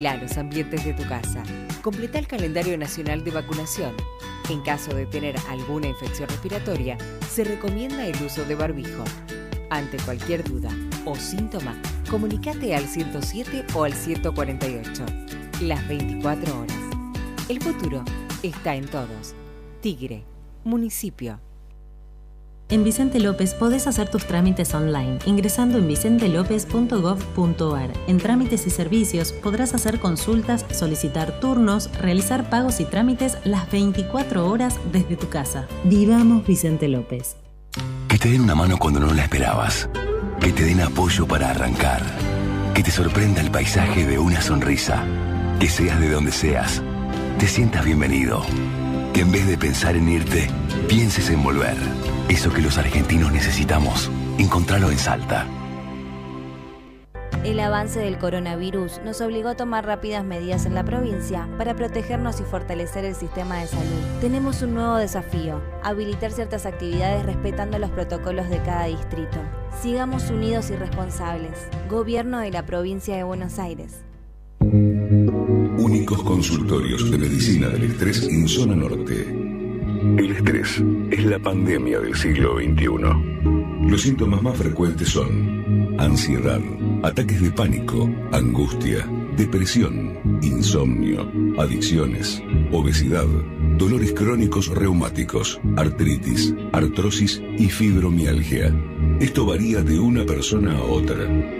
los ambientes de tu casa. Completa el calendario nacional de vacunación. En caso de tener alguna infección respiratoria, se recomienda el uso de barbijo. Ante cualquier duda o síntoma, comunícate al 107 o al 148. Las 24 horas. El futuro está en todos. Tigre, municipio. En Vicente López podés hacer tus trámites online ingresando en vicentelopez.gov.ar. En trámites y servicios podrás hacer consultas, solicitar turnos, realizar pagos y trámites las 24 horas desde tu casa. Vivamos Vicente López. Que te den una mano cuando no la esperabas. Que te den apoyo para arrancar. Que te sorprenda el paisaje de una sonrisa. Que seas de donde seas. Te sientas bienvenido. En vez de pensar en irte, pienses en volver. Eso que los argentinos necesitamos, encontrarlo en Salta. El avance del coronavirus nos obligó a tomar rápidas medidas en la provincia para protegernos y fortalecer el sistema de salud. Tenemos un nuevo desafío, habilitar ciertas actividades respetando los protocolos de cada distrito. Sigamos unidos y responsables. Gobierno de la provincia de Buenos Aires. Únicos consultorios de medicina del estrés en zona norte. El estrés es la pandemia del siglo XXI. Los síntomas más frecuentes son ansiedad, ataques de pánico, angustia, depresión, insomnio, adicciones, obesidad, dolores crónicos reumáticos, artritis, artrosis y fibromialgia. Esto varía de una persona a otra.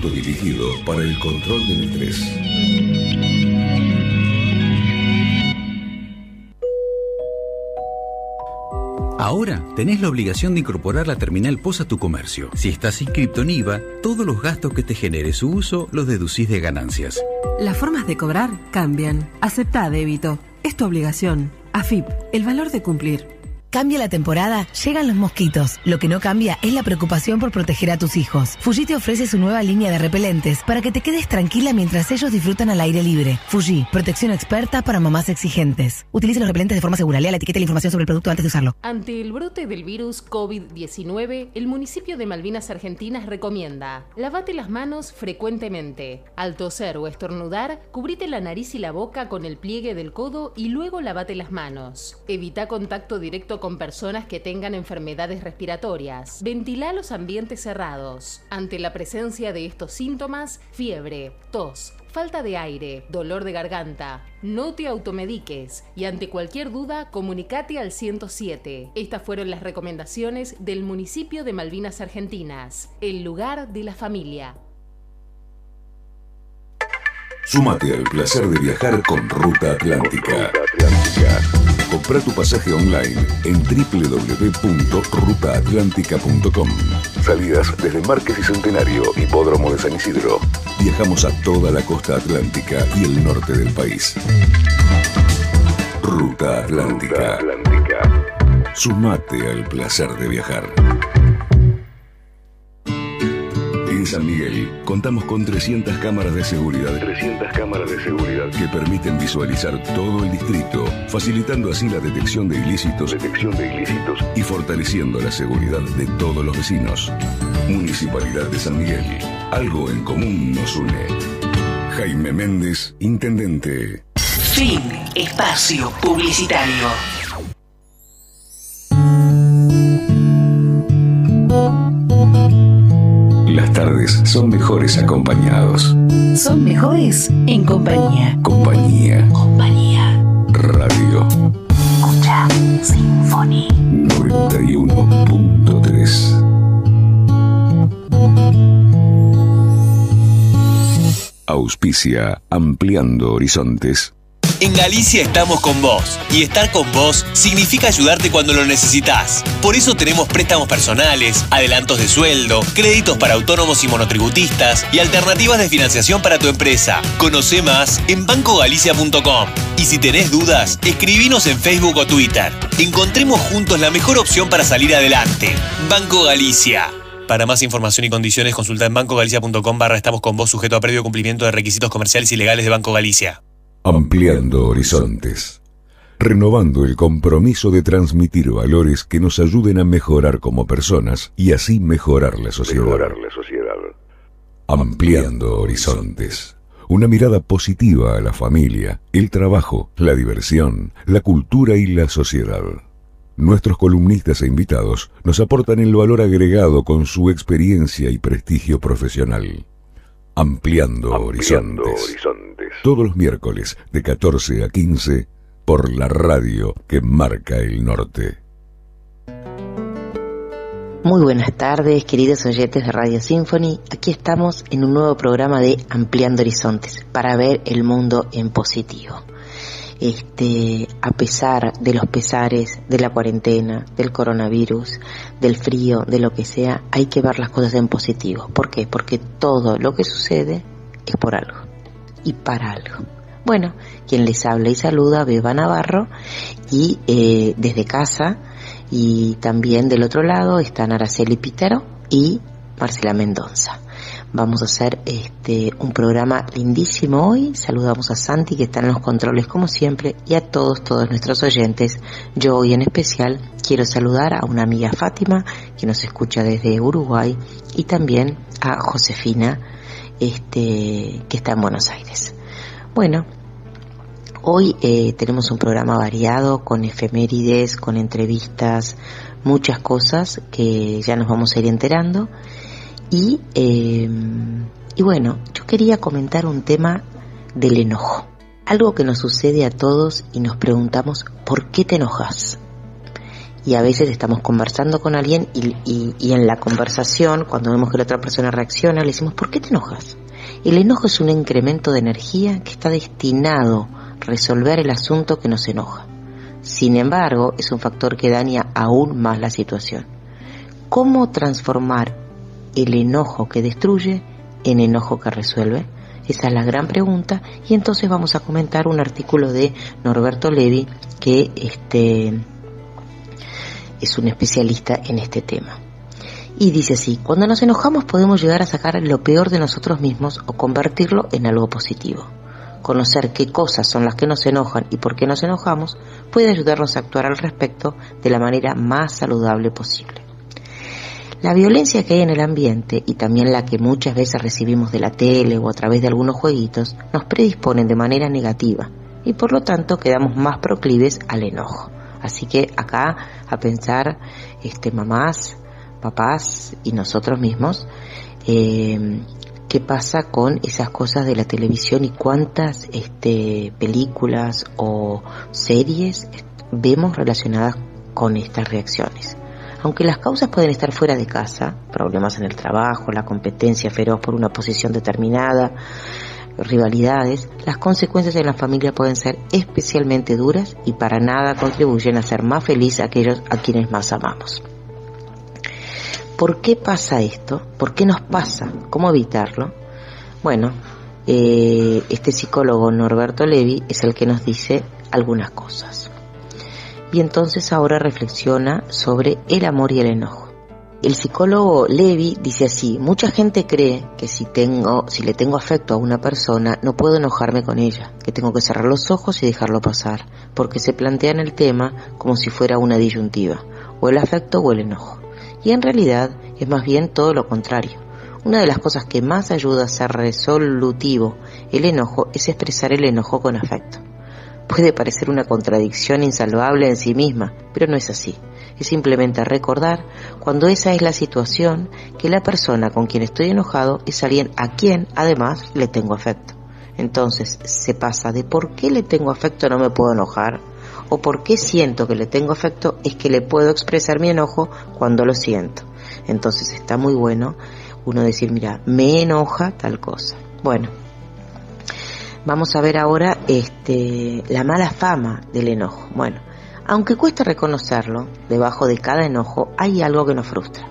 Autodirigido para el control del estrés. Ahora tenés la obligación de incorporar la terminal POS a tu comercio. Si estás inscripto en IVA, todos los gastos que te genere su uso los deducís de ganancias. Las formas de cobrar cambian. Acepta débito. Es tu obligación. AFIP, el valor de cumplir. Cambia la temporada, llegan los mosquitos. Lo que no cambia es la preocupación por proteger a tus hijos. Fuji te ofrece su nueva línea de repelentes para que te quedes tranquila mientras ellos disfrutan al aire libre. Fuji, protección experta para mamás exigentes. Utilice los repelentes de forma segura. Lea la etiqueta y la información sobre el producto antes de usarlo. Ante el brote del virus COVID-19, el municipio de Malvinas Argentinas recomienda: lavate las manos frecuentemente. Al toser o estornudar, cubrite la nariz y la boca con el pliegue del codo y luego lavate las manos. Evita contacto directo con personas que tengan enfermedades respiratorias. Ventila los ambientes cerrados. Ante la presencia de estos síntomas, fiebre, tos, falta de aire, dolor de garganta, no te automediques y ante cualquier duda comunicate al 107. Estas fueron las recomendaciones del municipio de Malvinas Argentinas, el lugar de la familia. Súmate al placer de viajar con Ruta Atlántica. Compra tu pasaje online en www.rutaatlántica.com. Salidas desde Márquez y Centenario, Hipódromo de San Isidro. Viajamos a toda la costa atlántica y el norte del país. Ruta Atlántica. Sumate al placer de viajar. San Miguel contamos con 300 cámaras de seguridad. 300 cámaras de seguridad que permiten visualizar todo el distrito, facilitando así la detección de ilícitos, detección de ilícitos y fortaleciendo la seguridad de todos los vecinos. Municipalidad de San Miguel. Algo en común nos une. Jaime Méndez, intendente. Fin. Espacio publicitario. Las tardes son mejores acompañados. Son mejores en compañía. Compañía. Compañía. Radio. Escucha Symphony. 91.3. Auspicia Ampliando Horizontes. En Galicia estamos con vos y estar con vos significa ayudarte cuando lo necesitas. Por eso tenemos préstamos personales, adelantos de sueldo, créditos para autónomos y monotributistas y alternativas de financiación para tu empresa. Conoce más en bancogalicia.com. Y si tenés dudas, escribinos en Facebook o Twitter. Encontremos juntos la mejor opción para salir adelante. Banco Galicia. Para más información y condiciones, consulta en bancogalicia.com barra estamos con vos sujeto a previo cumplimiento de requisitos comerciales y legales de Banco Galicia. Ampliando horizontes. Renovando el compromiso de transmitir valores que nos ayuden a mejorar como personas y así mejorar la sociedad. la sociedad. Ampliando horizontes. Una mirada positiva a la familia, el trabajo, la diversión, la cultura y la sociedad. Nuestros columnistas e invitados nos aportan el valor agregado con su experiencia y prestigio profesional. Ampliando, Ampliando horizontes. horizontes. Todos los miércoles de 14 a 15 por la radio que marca el norte. Muy buenas tardes, queridos oyentes de Radio Symphony. Aquí estamos en un nuevo programa de Ampliando Horizontes para ver el mundo en positivo. Este, a pesar de los pesares de la cuarentena, del coronavirus, del frío, de lo que sea, hay que ver las cosas en positivo. ¿Por qué? Porque todo lo que sucede es por algo y para algo. Bueno, quien les habla y saluda, Beba Navarro, y eh, desde casa, y también del otro lado están Araceli Pitero y Marcela Mendoza. Vamos a hacer este un programa lindísimo hoy. Saludamos a Santi que está en los controles como siempre y a todos, todos nuestros oyentes. Yo hoy en especial quiero saludar a una amiga Fátima que nos escucha desde Uruguay y también a Josefina este que está en Buenos Aires. Bueno, Hoy eh, tenemos un programa variado con efemérides, con entrevistas, muchas cosas que ya nos vamos a ir enterando. Y, eh, y bueno, yo quería comentar un tema del enojo. Algo que nos sucede a todos y nos preguntamos, ¿por qué te enojas? Y a veces estamos conversando con alguien y, y, y en la conversación, cuando vemos que la otra persona reacciona, le decimos, ¿por qué te enojas? El enojo es un incremento de energía que está destinado resolver el asunto que nos enoja. Sin embargo, es un factor que daña aún más la situación. ¿Cómo transformar el enojo que destruye en enojo que resuelve? Esa es la gran pregunta y entonces vamos a comentar un artículo de Norberto Levi que este, es un especialista en este tema. Y dice así, cuando nos enojamos podemos llegar a sacar lo peor de nosotros mismos o convertirlo en algo positivo. Conocer qué cosas son las que nos enojan y por qué nos enojamos puede ayudarnos a actuar al respecto de la manera más saludable posible. La violencia que hay en el ambiente y también la que muchas veces recibimos de la tele o a través de algunos jueguitos nos predisponen de manera negativa y por lo tanto quedamos más proclives al enojo. Así que acá a pensar este mamás, papás y nosotros mismos eh, qué pasa con esas cosas de la televisión y cuántas este, películas o series vemos relacionadas con estas reacciones. Aunque las causas pueden estar fuera de casa, problemas en el trabajo, la competencia feroz por una posición determinada, rivalidades, las consecuencias en la familia pueden ser especialmente duras y para nada contribuyen a ser más feliz a aquellos a quienes más amamos. ¿Por qué pasa esto? ¿Por qué nos pasa? ¿Cómo evitarlo? Bueno, eh, este psicólogo Norberto Levi es el que nos dice algunas cosas. Y entonces ahora reflexiona sobre el amor y el enojo. El psicólogo Levi dice así, mucha gente cree que si tengo, si le tengo afecto a una persona, no puedo enojarme con ella, que tengo que cerrar los ojos y dejarlo pasar, porque se plantean el tema como si fuera una disyuntiva, o el afecto o el enojo. Y en realidad es más bien todo lo contrario. Una de las cosas que más ayuda a ser resolutivo el enojo es expresar el enojo con afecto. Puede parecer una contradicción insalvable en sí misma, pero no es así. Es simplemente recordar, cuando esa es la situación, que la persona con quien estoy enojado es alguien a quien, además, le tengo afecto. Entonces, se pasa de por qué le tengo afecto no me puedo enojar, o por qué siento que le tengo afecto es que le puedo expresar mi enojo cuando lo siento. Entonces, está muy bueno uno decir, mira, me enoja tal cosa. Bueno, Vamos a ver ahora este, la mala fama del enojo. Bueno, aunque cueste reconocerlo, debajo de cada enojo hay algo que nos frustra.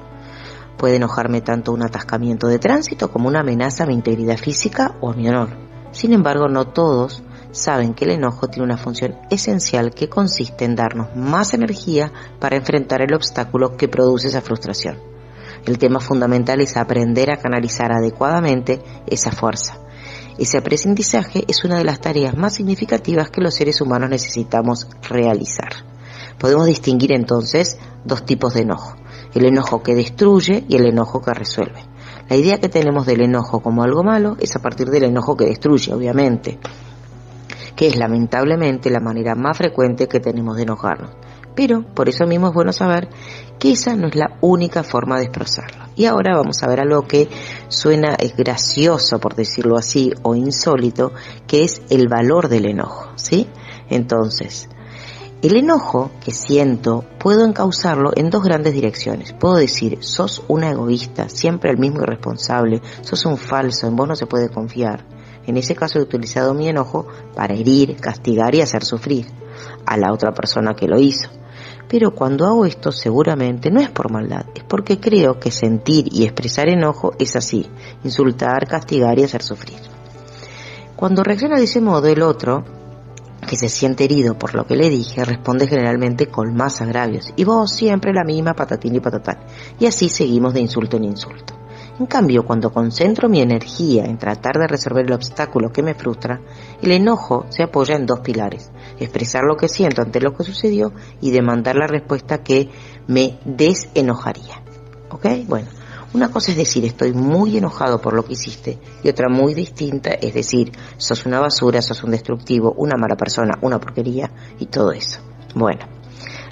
Puede enojarme tanto un atascamiento de tránsito como una amenaza a mi integridad física o a mi honor. Sin embargo, no todos saben que el enojo tiene una función esencial que consiste en darnos más energía para enfrentar el obstáculo que produce esa frustración. El tema fundamental es aprender a canalizar adecuadamente esa fuerza. Ese aprendizaje es una de las tareas más significativas que los seres humanos necesitamos realizar. Podemos distinguir entonces dos tipos de enojo, el enojo que destruye y el enojo que resuelve. La idea que tenemos del enojo como algo malo es a partir del enojo que destruye, obviamente que es lamentablemente la manera más frecuente que tenemos de enojarnos. Pero por eso mismo es bueno saber que esa no es la única forma de expresarlo. Y ahora vamos a ver algo que suena es gracioso, por decirlo así, o insólito, que es el valor del enojo, ¿sí? Entonces, el enojo que siento puedo encauzarlo en dos grandes direcciones. Puedo decir, sos una egoísta, siempre el mismo irresponsable, sos un falso, en vos no se puede confiar. En ese caso he utilizado mi enojo para herir, castigar y hacer sufrir a la otra persona que lo hizo. Pero cuando hago esto seguramente no es por maldad, es porque creo que sentir y expresar enojo es así, insultar, castigar y hacer sufrir. Cuando reacciona de ese modo el otro, que se siente herido por lo que le dije, responde generalmente con más agravios, y vos siempre la misma patatín y patatán, y así seguimos de insulto en insulto. En cambio, cuando concentro mi energía en tratar de resolver el obstáculo que me frustra, el enojo se apoya en dos pilares, expresar lo que siento ante lo que sucedió y demandar la respuesta que me desenojaría. ¿Ok? Bueno, una cosa es decir estoy muy enojado por lo que hiciste y otra muy distinta es decir sos una basura, sos un destructivo, una mala persona, una porquería y todo eso. Bueno,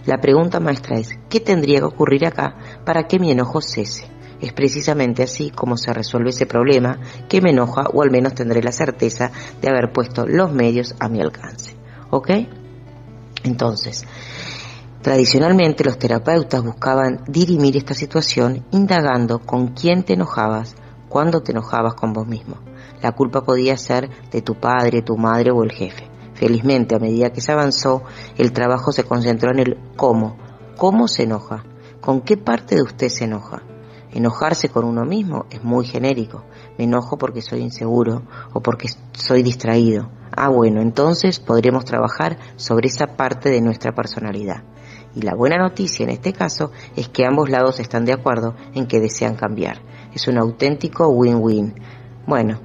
la pregunta maestra es, ¿qué tendría que ocurrir acá para que mi enojo cese? Es precisamente así como se resuelve ese problema que me enoja o al menos tendré la certeza de haber puesto los medios a mi alcance. ¿Ok? Entonces, tradicionalmente los terapeutas buscaban dirimir esta situación indagando con quién te enojabas, cuándo te enojabas con vos mismo. La culpa podía ser de tu padre, tu madre o el jefe. Felizmente, a medida que se avanzó, el trabajo se concentró en el cómo. ¿Cómo se enoja? ¿Con qué parte de usted se enoja? Enojarse con uno mismo es muy genérico. Me enojo porque soy inseguro o porque soy distraído. Ah, bueno, entonces podríamos trabajar sobre esa parte de nuestra personalidad. Y la buena noticia en este caso es que ambos lados están de acuerdo en que desean cambiar. Es un auténtico win-win. Bueno,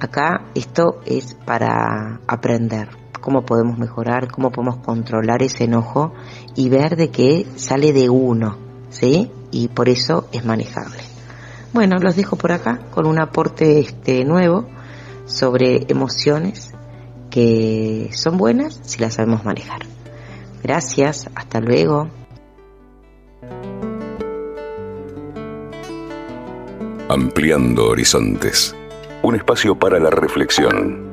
acá esto es para aprender cómo podemos mejorar, cómo podemos controlar ese enojo y ver de qué sale de uno, ¿sí? y por eso es manejable. Bueno, los dejo por acá con un aporte este nuevo sobre emociones que son buenas si las sabemos manejar. Gracias, hasta luego. Ampliando horizontes. Un espacio para la reflexión.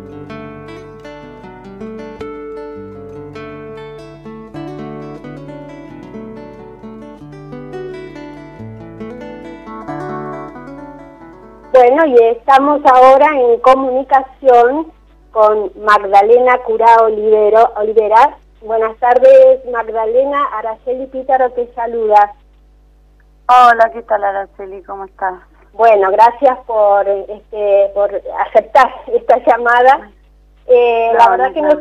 Bueno, y estamos ahora en comunicación con Magdalena Curao Olivero, Olivera. Buenas tardes, Magdalena. Araceli Pítaro te saluda. Hola, ¿qué tal Araceli? ¿Cómo estás? Bueno, gracias por este por aceptar esta llamada. Eh, la verdad que nos,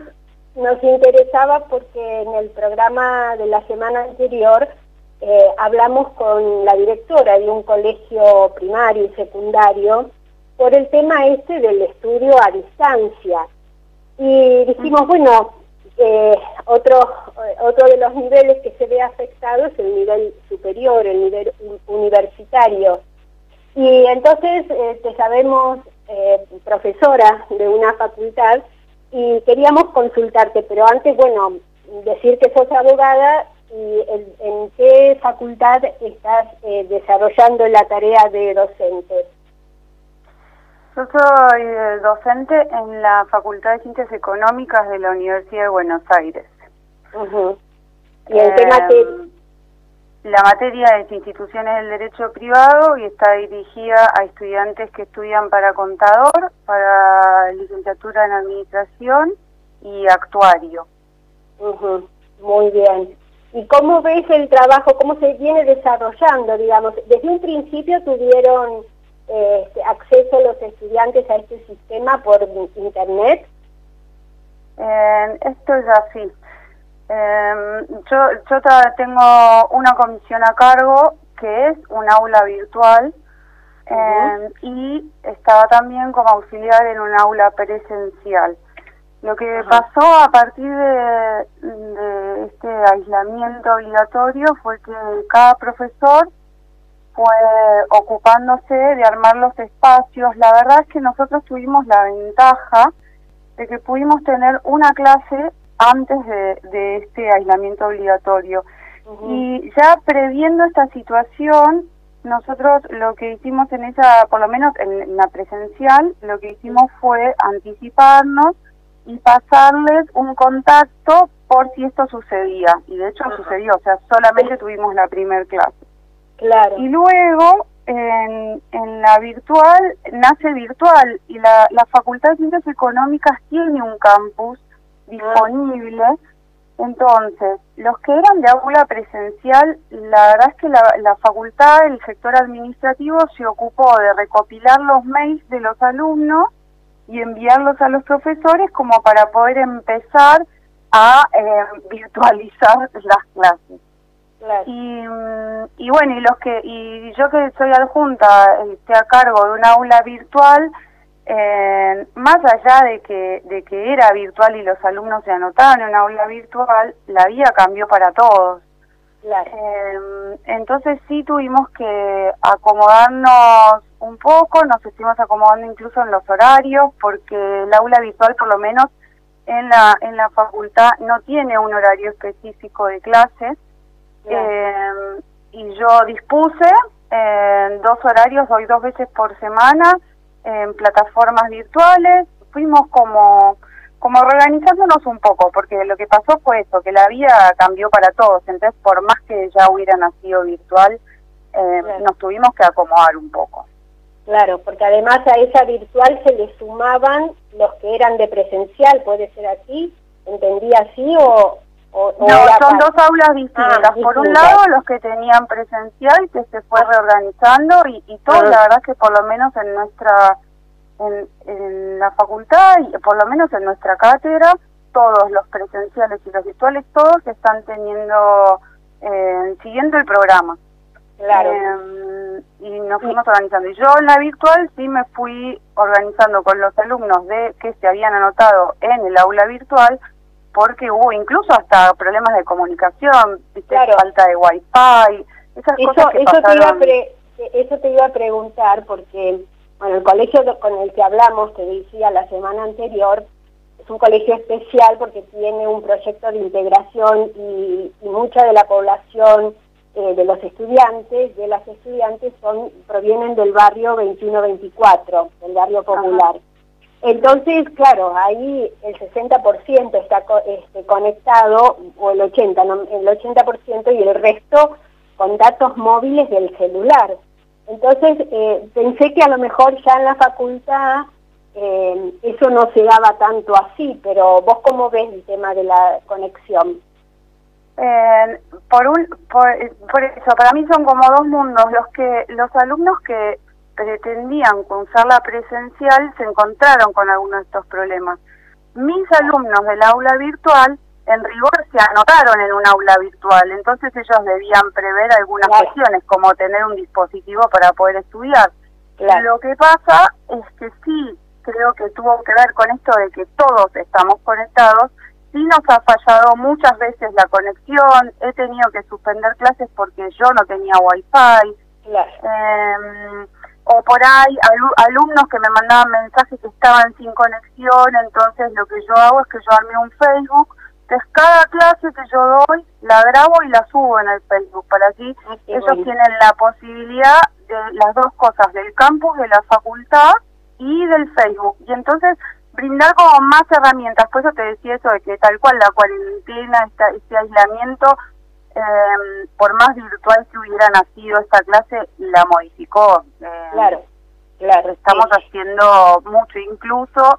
nos interesaba porque en el programa de la semana anterior eh, hablamos con la directora de un colegio primario y secundario por el tema este del estudio a distancia. Y dijimos, bueno, eh, otro, otro de los niveles que se ve afectado es el nivel superior, el nivel universitario. Y entonces eh, te sabemos eh, profesora de una facultad y queríamos consultarte, pero antes, bueno, decir que sos abogada y en, qué facultad estás eh, desarrollando la tarea de docente. Yo soy eh, docente en la Facultad de Ciencias Económicas de la Universidad de Buenos Aires. ¿Y en qué materia? La materia es instituciones del derecho privado y está dirigida a estudiantes que estudian para contador, para licenciatura en administración y actuario. Muy bien. ¿Y cómo ves el trabajo, cómo se viene desarrollando, digamos? Desde un principio tuvieron este, acceso los estudiantes a este sistema por internet. Eh, esto es así. Eh, yo, yo tengo una comisión a cargo que es un aula virtual eh, y estaba también como auxiliar en un aula presencial. Lo que pasó a partir de, este aislamiento obligatorio fue que cada profesor fue ocupándose de armar los espacios. La verdad es que nosotros tuvimos la ventaja de que pudimos tener una clase antes de, este aislamiento obligatorio. Y ya previendo esta situación, nosotros lo que hicimos en esa, por lo menos en la presencial, lo que hicimos fue anticiparnos y pasarles un contacto por si esto sucedía. Y de hecho sucedió, o sea, solamente tuvimos la primer clase. Claro. Y luego, en, en la virtual, nace virtual y la, la Facultad de Ciencias Económicas tiene un campus disponible. Entonces, los que eran de aula presencial, la verdad es que la, la facultad, el sector administrativo, se ocupó de recopilar los mails de los alumnos y enviarlos a los profesores como para poder empezar a eh, virtualizar las clases. Y, mm, y bueno, y los que y yo que soy adjunta, estoy a cargo de un aula virtual, eh, más allá de que, de que era virtual y los alumnos se anotaban en una aula virtual, la vida cambió para todos. Eh, entonces sí tuvimos que acomodarnos un poco, nos estuvimos acomodando incluso en los horarios, porque el aula virtual por lo menos en la, en la facultad no tiene un horario específico de clases. Eh, y yo dispuse en dos horarios, hoy dos veces por semana, en plataformas virtuales. Fuimos como como reorganizándonos un poco, porque lo que pasó fue eso, que la vida cambió para todos, entonces por más que ya hubiera nacido virtual, eh, nos tuvimos que acomodar un poco. Claro, porque además a esa virtual se le sumaban los que eran de presencial, ¿puede ser así? ¿Entendí así o...? no, son dos aulas distintas. Ah, por un lado, los que tenían presencial, que se fue reorganizando, y, y todo, la verdad que por lo menos en nuestra en, la facultad y por lo menos en nuestra cátedra, todos los presenciales y los virtuales, todos están teniendo, eh, siguiendo el programa. Claro. Eh, y nos fuimos organizando. Y yo en la virtual sí me fui organizando con los alumnos de que se habían anotado en el aula virtual, porque hubo incluso hasta problemas de comunicación, falta de wifi, esas eso, cosas que eso Te iba eso te iba a preguntar porque bueno, el colegio con el que hablamos, te decía la semana anterior, es un colegio especial porque tiene un proyecto de integración y, mucha de la población eh, de los estudiantes, de las estudiantes, son provienen del barrio 2124, del barrio popular. Entonces, claro, ahí el 60% está este, conectado, o el 80%, el 80% y el resto con datos móviles del celular. Entonces eh, pensé que a lo mejor ya en la facultad eh, eso no se daba tanto así, pero vos cómo ves el tema de la conexión. Eh, por, un, por, eso, para mí son como dos mundos. Los que los alumnos que pretendían cursar la presencial se encontraron con algunos de estos problemas. Mis alumnos del aula virtual en rigor se anotaron en un aula virtual, entonces ellos debían prever algunas cuestiones, como tener un dispositivo para poder estudiar. Lo que pasa es que sí, creo que tuvo que ver con esto de que todos estamos conectados, sí nos ha fallado muchas veces la conexión, he tenido que suspender clases porque yo no tenía wifi, eh, o por ahí alumnos que me mandaban mensajes que estaban sin conexión, entonces lo que yo hago es que yo armé un Facebook entonces, cada clase que yo doy la grabo y la subo en el Facebook, para así ah, ellos tienen la posibilidad de las dos cosas, del campus, de la facultad y del Facebook. Y entonces brindar como más herramientas, por eso te decía eso de que tal cual la cuarentena, este aislamiento, eh, por más virtual que hubiera nacido esta clase, la modificó. Eh, claro, claro. Estamos haciendo mucho, incluso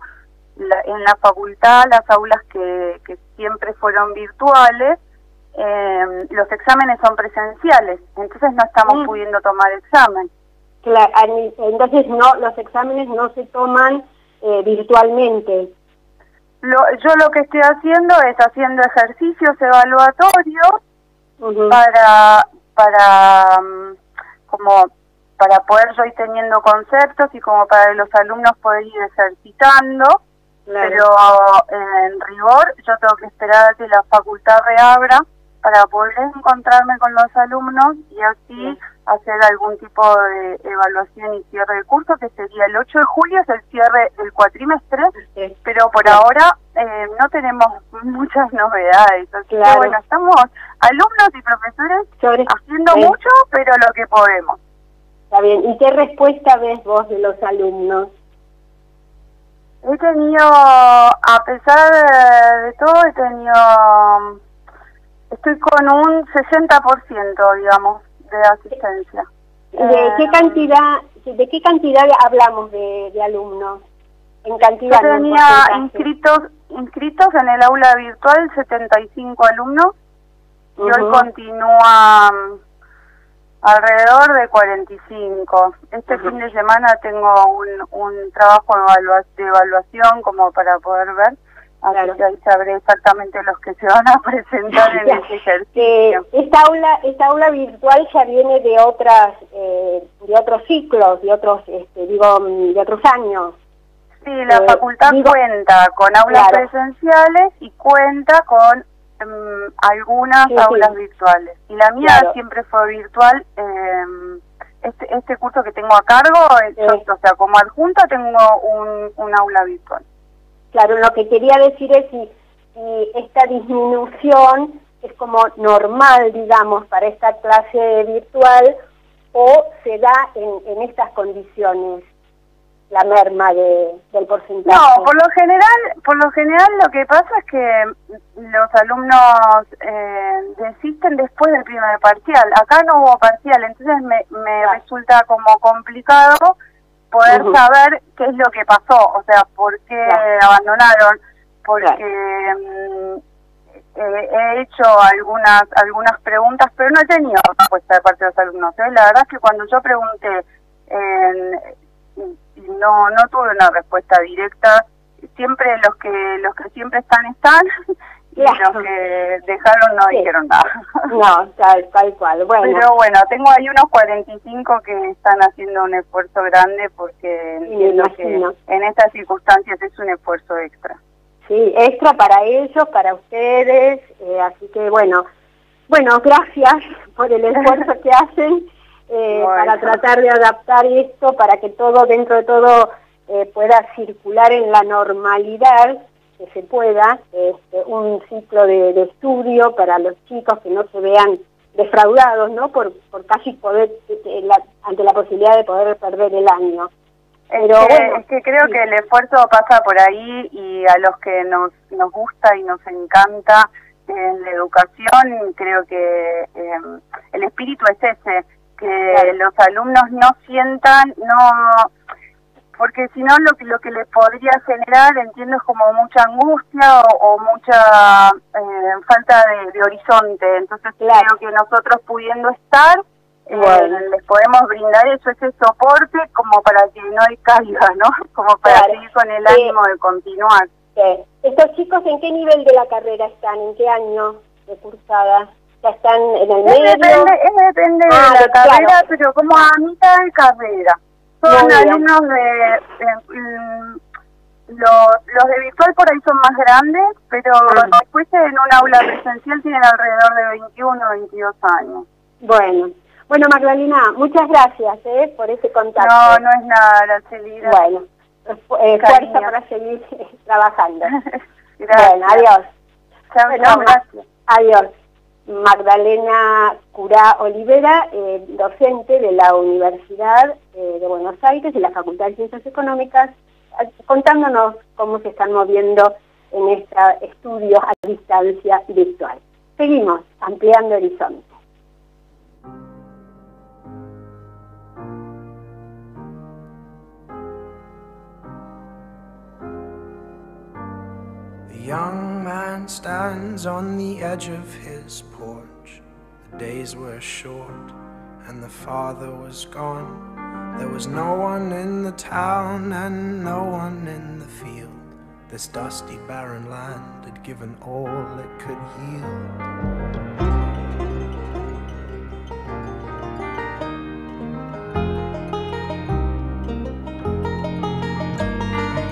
en la facultad, las aulas que, que siempre fueron virtuales, eh, los exámenes son presenciales, entonces no estamos mm. pudiendo tomar examen. Claro, entonces no, los exámenes no se toman eh, virtualmente. Lo, yo lo que estoy haciendo es haciendo ejercicios evaluatorios para para mm, como para poder yo ir teniendo conceptos y como para los alumnos poder ir ejercitando pero en rigor yo tengo que esperar a que la facultad reabra para poder encontrarme con los alumnos y así hacer algún tipo de evaluación y cierre de curso, que sería el 8 de julio, es el cierre del cuatrimestre, pero por ahora eh, no tenemos muchas novedades. Así bueno, estamos alumnos y profesores haciendo mucho, pero lo que podemos. Está bien. ¿Y qué respuesta ves vos de los alumnos? He tenido, a pesar de todo, he tenido, estoy con un 60%, digamos, de asistencia. ¿De qué eh, cantidad, de qué cantidad hablamos de, alumnos? En cantidad. Yo tenía inscritos, inscritos en el aula virtual 75 alumnos y hoy continúa Alrededor de 45. Este fin de semana tengo un, un trabajo de, evaluación como para poder ver. Así que ahí sabré exactamente los que se van a presentar en ese ejercicio. esta aula, esta aula virtual ya viene de otras, eh, de otros ciclos, de otros, este, digo, de otros años. Sí, la eh, facultad cuenta con aulas presenciales y cuenta con Em, algunas aulas virtuales. Y la mía siempre fue virtual. Eh, este, este curso que tengo a cargo, o sea, como adjunta tengo un, un aula virtual. Claro, lo que quería decir es si, esta disminución es como normal, digamos, para esta clase virtual o se da en, en estas condiciones la merma de, del porcentaje. No, por lo general, por lo general lo que pasa es que los alumnos eh, desisten después del primer parcial. Acá no hubo parcial, entonces me, me resulta como complicado poder saber qué es lo que pasó, o sea, por qué abandonaron, porque eh, he hecho algunas algunas preguntas, pero no he tenido respuesta de parte de los alumnos. ¿eh? La verdad es que cuando yo pregunté en no no tuve una respuesta directa siempre los que los que siempre están están y los que dejaron no dijeron nada. No tal, tal cual. Bueno. Pero bueno tengo ahí unos 45 que están haciendo un esfuerzo grande porque entiendo que en estas circunstancias es un esfuerzo extra. Sí extra para ellos para ustedes eh, así que bueno. Bueno gracias por el esfuerzo que hacen eh, para tratar de adaptar esto, para que todo, dentro de todo, eh, pueda circular en la normalidad que se pueda, este, un ciclo de, estudio para los chicos que no se vean defraudados, ¿no? Por, por casi poder, eh, ante la posibilidad de poder perder el año. Pero es que, creo que el esfuerzo pasa por ahí y a los que nos, nos gusta y nos encanta en la educación, creo que el espíritu es ese, que los alumnos no sientan, no porque si no lo que lo que les podría generar entiendo es como mucha angustia o, mucha eh, falta de, horizonte. Entonces creo que nosotros pudiendo estar eh, les podemos brindar eso ese soporte como para que no caiga no como para seguir con el ánimo de continuar. Estos chicos en qué nivel de la carrera están en qué año de cursada ya están en el medio. Depende, depende de ah, la carrera, pero como a mitad de carrera. Son alumnos de... Mm, los, los de virtual por ahí son más grandes, pero después en un aula presencial tienen alrededor de 21 o 22 años. Bueno, bueno Magdalena, muchas gracias eh, por ese contacto. No, no es nada, Araceli. Bueno, eh, fuerza para seguir trabajando. Bueno, adiós. Chao, gracias. Adiós. Magdalena Curá Olivera, eh, docente de la Universidad eh, de Buenos Aires, de la Facultad de Ciencias Económicas, contándonos cómo se están moviendo en este estudio a distancia virtual. Seguimos ampliando horizontes. The young man stands on the edge of his porch. The days were short and the father was gone. There was no one in the town and no one in the field. This dusty, barren land had given all it could yield.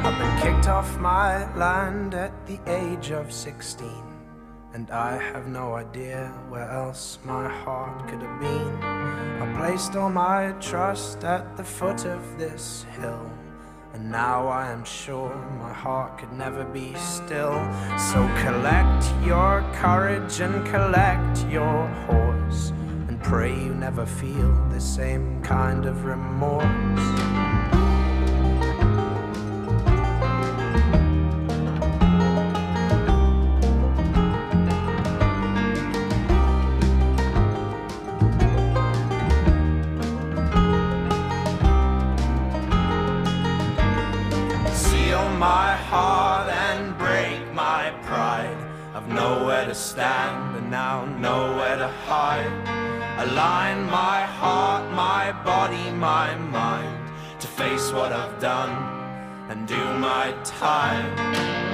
I've been kicked off my land at the age of 16. And I have no idea where else my heart could have been. I placed all my trust at the foot of this hill. And now I am sure my heart could never be still. So collect your courage and collect your horse. And pray you never feel the same kind of remorse. Do my time.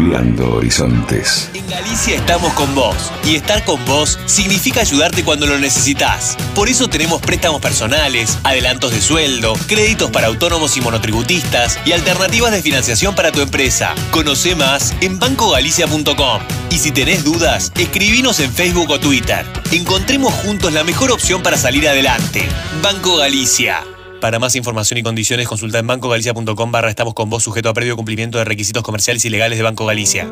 Horizontes. En Galicia estamos con vos y estar con vos significa ayudarte cuando lo necesitas. Por eso tenemos préstamos personales, adelantos de sueldo, créditos para autónomos y monotributistas y alternativas de financiación para tu empresa. Conoce más en bancogalicia.com. Y si tenés dudas, escribinos en Facebook o Twitter. Encontremos juntos la mejor opción para salir adelante. Banco Galicia. Para más información y condiciones, consulta en bancogalicia.com barra estamos con vos sujeto a previo cumplimiento de requisitos comerciales y legales de Banco Galicia.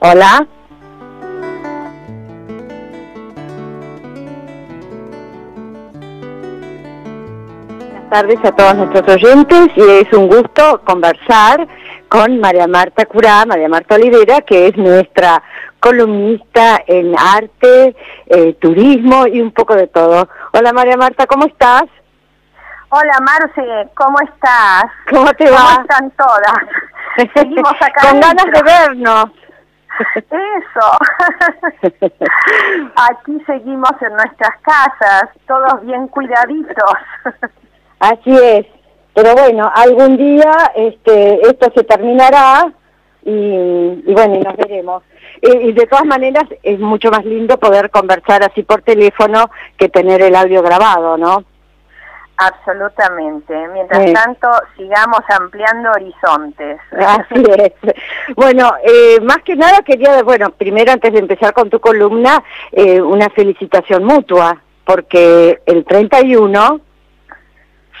Hola. Tardes a todos nuestros oyentes y es un gusto conversar con María Marta Curá, María Marta Olivera, que es nuestra columnista en arte, eh, turismo y un poco de todo. Hola María Marta, ¿cómo estás? Hola Marce, ¿cómo estás? ¿Cómo te va? ¿Cómo están todas? Seguimos acá Con ganas de vernos. Eso. Aquí seguimos en nuestras casas, todos bien cuidaditos. Así es. Pero bueno, algún día este, esto se terminará y, y bueno, y nos veremos. Y, y de todas maneras es mucho más lindo poder conversar así por teléfono que tener el audio grabado, ¿no? Absolutamente. Mientras Sí. tanto, sigamos ampliando horizontes. Así es. Bueno, eh, más que nada quería, bueno, primero antes de empezar con tu columna, eh, una felicitación mutua, porque el 31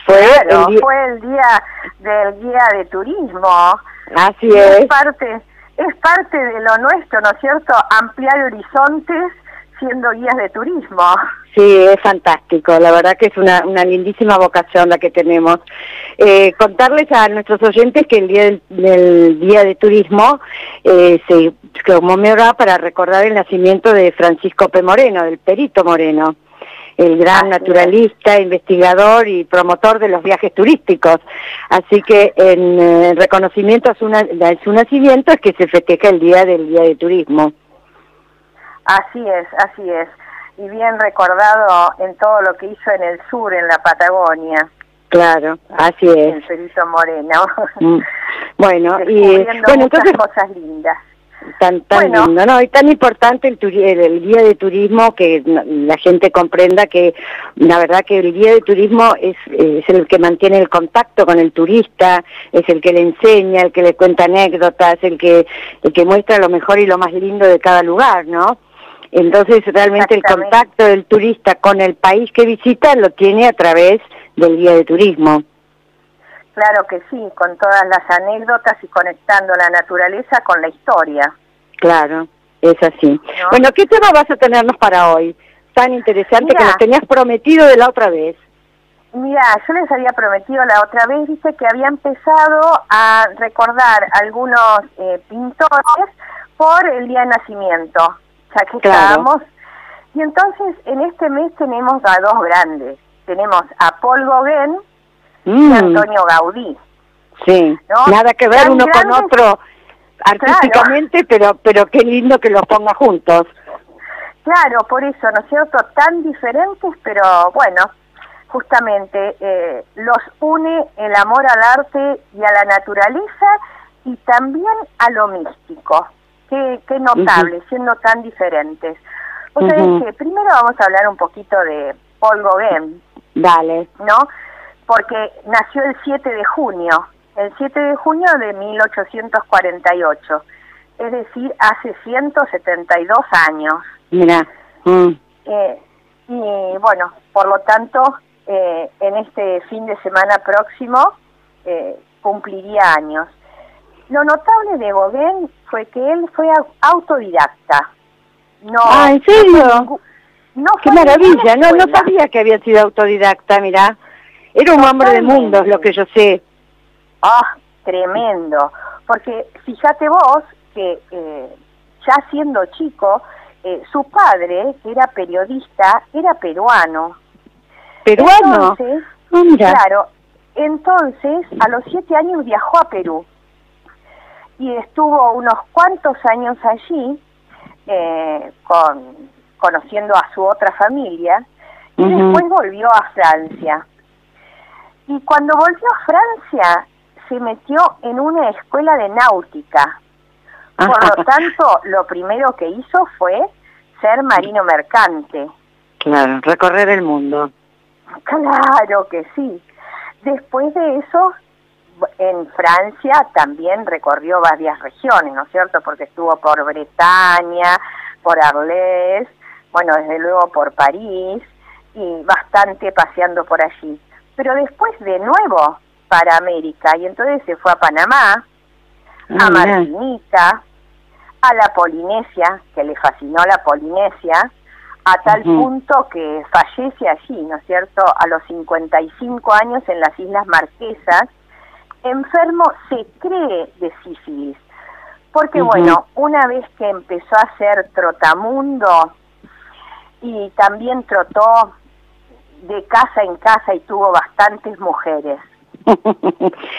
fue Claro, el día- fue el día del guía de turismo. Así Y es. parte, es parte de lo nuestro, ¿no es cierto? Ampliar horizontes siendo guías de turismo. Sí, es fantástico, la verdad que es una, una lindísima vocación la que tenemos. Eh, contarles a nuestros oyentes que el día del, día de turismo eh, se conmemora para recordar el nacimiento de Francisco P. Moreno, del Perito Moreno, el gran naturalista, investigador y promotor de los viajes turísticos. Así que en eh, reconocimiento a su, a su nacimiento es que se festeja el día del día de turismo. Así es, así es y bien recordado en todo lo que hizo en el sur, en la Patagonia. Claro, así es. El Perito Moreno. Mm. Bueno, y bueno, entonces cosas lindas. Tan, tan lindo, ¿no? Y tan importante el, el, guía de turismo que la gente comprenda que la verdad que el guía de turismo es, es el que mantiene el contacto con el turista, es el que le enseña, el que le cuenta anécdotas, el que, el que muestra lo mejor y lo más lindo de cada lugar, ¿no? Entonces realmente el contacto del turista con el país que visita lo tiene a través del guía de turismo. Claro que sí, con todas las anécdotas y conectando la naturaleza con la historia. Claro, es así. Bueno, ¿qué tema vas a tenernos para hoy? Tan interesante que nos tenías prometido de la otra vez. Mira, yo les había prometido la otra vez, dice que había empezado a recordar algunos eh, pintores por el día de nacimiento que estábamos. Y entonces en este mes tenemos a dos grandes. Tenemos a Paul Gauguin y Mm. Antonio Gaudí. Sí, ¿no? nada que ver Tan uno con otro artísticamente, pero pero qué lindo que los ponga juntos. Claro, por eso, ¿no es cierto? Tan diferentes, pero bueno, justamente eh, los une el amor al arte y a la naturaleza y también a lo místico. Qué, qué notable, siendo tan diferentes. Vos sabés Ujú. que primero vamos a hablar un poquito de Paul Gauguin, Dale. ¿no? Porque nació el 7 de junio, el 7 de junio de 1848, es decir, hace 172 años. Mira. mm. Eh, y bueno, por lo tanto, eh, en este fin de semana próximo eh, cumpliría años. Lo notable de Gauguin fue que él fue au- autodidacta. No, ah, ¿en serio? no Qué maravilla, no no sabía que había sido autodidacta, mira. Era un hombre de mundos, lo que yo sé. Ah, tremendo. Porque fíjate vos que eh, ya siendo chico, eh, su padre, que era periodista, era peruano. ¿Peruano? Entonces, Ah, mira. claro, entonces a los siete años viajó a Perú y estuvo unos cuantos años allí eh, con, conociendo a su otra familia y después volvió a Francia. Y cuando volvió a Francia se metió en una escuela de náutica. Por lo tanto, lo primero que hizo fue ser marino mercante. Claro, recorrer el mundo. Claro que sí. Después de eso, en Francia también recorrió varias regiones, ¿no es cierto? Porque estuvo por Bretaña, por Arles, bueno, desde luego por París y bastante paseando por allí. Pero después de nuevo para América y entonces se fue a Panamá, a Ah. Martinica, a la Polinesia, que le fascinó la Polinesia, a tal punto que fallece allí, ¿no es cierto?, a los 55 años en las Islas Marquesas, enfermo, se cree de sífilis. Porque bueno, una vez que empezó a ser trotamundo y también trotó de casa en casa y tuvo bastantes mujeres.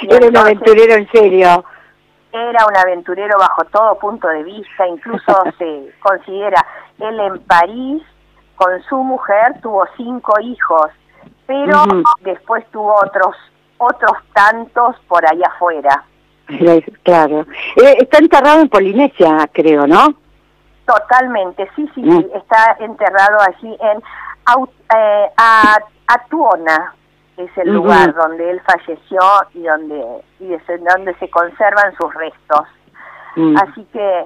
Era un aventurero en serio. Era un aventurero bajo todo punto de vista, incluso se considera él en París con su mujer tuvo cinco hijos, pero después tuvo otros otros tantos por allá afuera. Era- Claro. Eh, está enterrado en Polinesia, creo, ¿no? Totalmente, sí, sí, Mm. sí, está enterrado allí en eh, a- Atuona, es el lugar donde él falleció y donde y desde donde se conservan sus restos. Mm. Así que